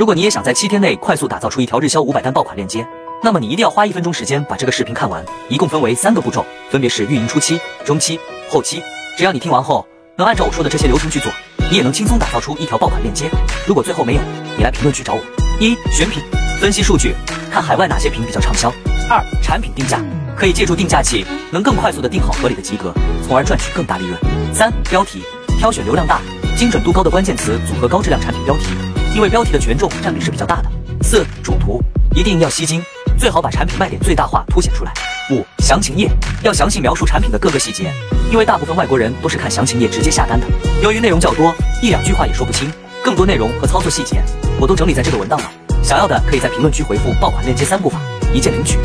如果你也想在七天内快速打造出一条日销五百单爆款链接，那么你一定要花一分钟时间把这个视频看完，一共分为三个步骤，分别是运营初期、中期、后期。只要你听完后能按照我说的这些流程去做，你也能轻松打造出一条爆款链接。如果最后没有，你来评论区找我。一、选品，分析数据，看海外哪些品比较畅销。二、产品定价，可以借助定价器，能更快速的定好合理的及格，从而赚取更大利润。三、标题，挑选流量大、精准度高的关键词，组合高质量产品标题，因为标题的权重占比是比较大的。四、主图，一定要吸睛。最好把产品卖点最大化凸显出来。五、详情页要详细描述产品的各个细节，因为大部分外国人都是看详情页直接下单的。由于内容较多，一两句话也说不清，更多内容和操作细节我都整理在这个文档了。想要的可以在评论区回复“爆款链接三步法”，一键领取。